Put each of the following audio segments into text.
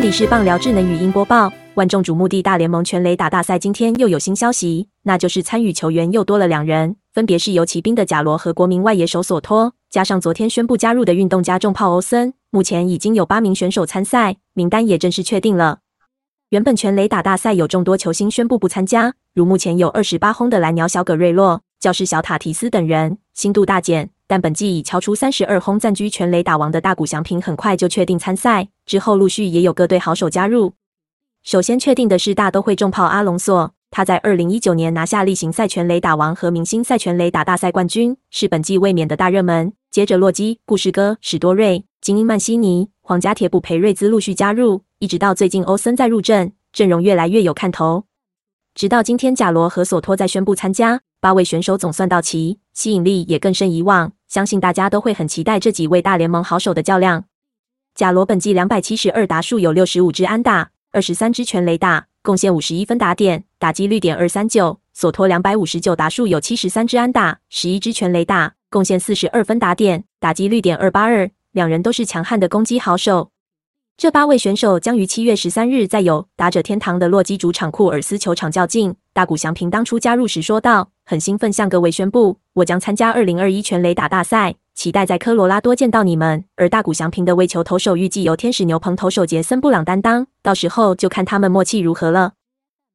这里是棒聊智能语音播报。万众瞩目的大联盟全垒打大赛今天又有新消息，那就是参与球员又多了两人，分别是游骑兵的贾罗和国民外野手索托，加上昨天宣布加入的运动家重炮欧森。目前已经有八名选手参赛，名单也正式确定了。原本全垒打大赛有众多球星宣布不参加，如目前有二十八轰的蓝鸟小葛瑞洛、教士小塔提斯等人，心度大减。但本季已敲出三十二轰，暂居全垒打王的大谷翔平很快就确定参赛，之后陆续也有各队好手加入。首先确定的是大都会重炮阿隆索，他在二零一九年拿下例行赛全垒打王和明星赛全垒打大赛冠军，是本季卫冕的大热门。接着洛基、故事哥、史多瑞、精英曼西尼、皇家铁布培瑞兹陆续加入，一直到最近欧森再入阵，阵容越来越有看头。直到今天，贾罗和索托再宣布参加，八位选手总算到齐，吸引力也更胜以往。相信大家都会很期待这几位大联盟好手的较量。贾罗本季两百七十二打数有六十五支安打，二十三支全垒打，贡献五十一分打点，打击率点二三九。索托两百五十九打数有七十三支安打，十一支全垒打，贡献四十二分打点，打击率点二八二。两人都是强悍的攻击好手。这八位选手将于七月十三日在有打者天堂的洛基主场库尔斯球场较劲。大谷翔平当初加入时说道：“很兴奋向各位宣布，我将参加二零二一全垒打大赛，期待在科罗拉多见到你们。”而大谷翔平的为球投手预计由天使牛棚投手杰森布朗担当，到时候就看他们默契如何了。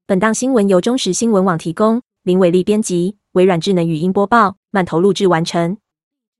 本档新闻由中时新闻网提供，林伟利编辑，微软智能语音播报，慢投录制完成。